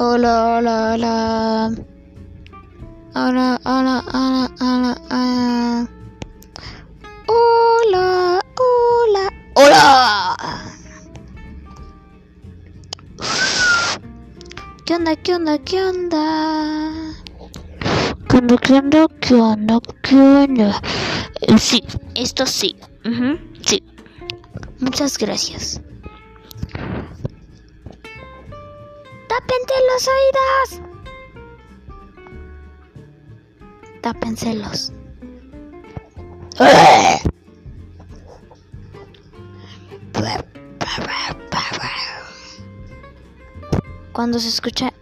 Hola, hola, hola. Hola, hola, hola, hola, hola. Hola, hola, hola. ¿Qué onda, qué onda, qué onda? ¿Qué onda, qué onda, qué onda, qué onda? Eh, Sí, esto sí. Ujú, sí. Muchas gracias. ¡Tápense los oídos! Tápenselos. Cuando se escucha